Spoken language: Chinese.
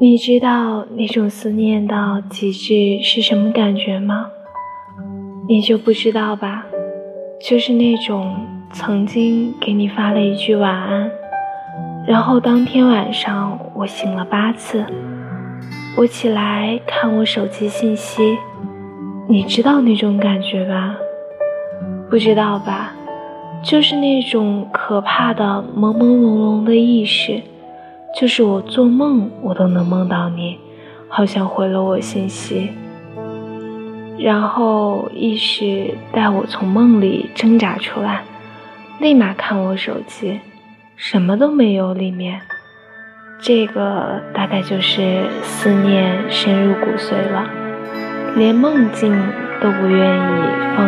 你知道那种思念到极致是什么感觉吗？你就不知道吧？就是那种曾经给你发了一句晚安，然后当天晚上我醒了八次，我起来看我手机信息，你知道那种感觉吧？不知道吧？就是那种可怕的朦朦胧胧的意识。就是我做梦，我都能梦到你，好像回了我信息，然后意识带我从梦里挣扎出来，立马看我手机，什么都没有里面，这个大概就是思念深入骨髓了，连梦境都不愿意放。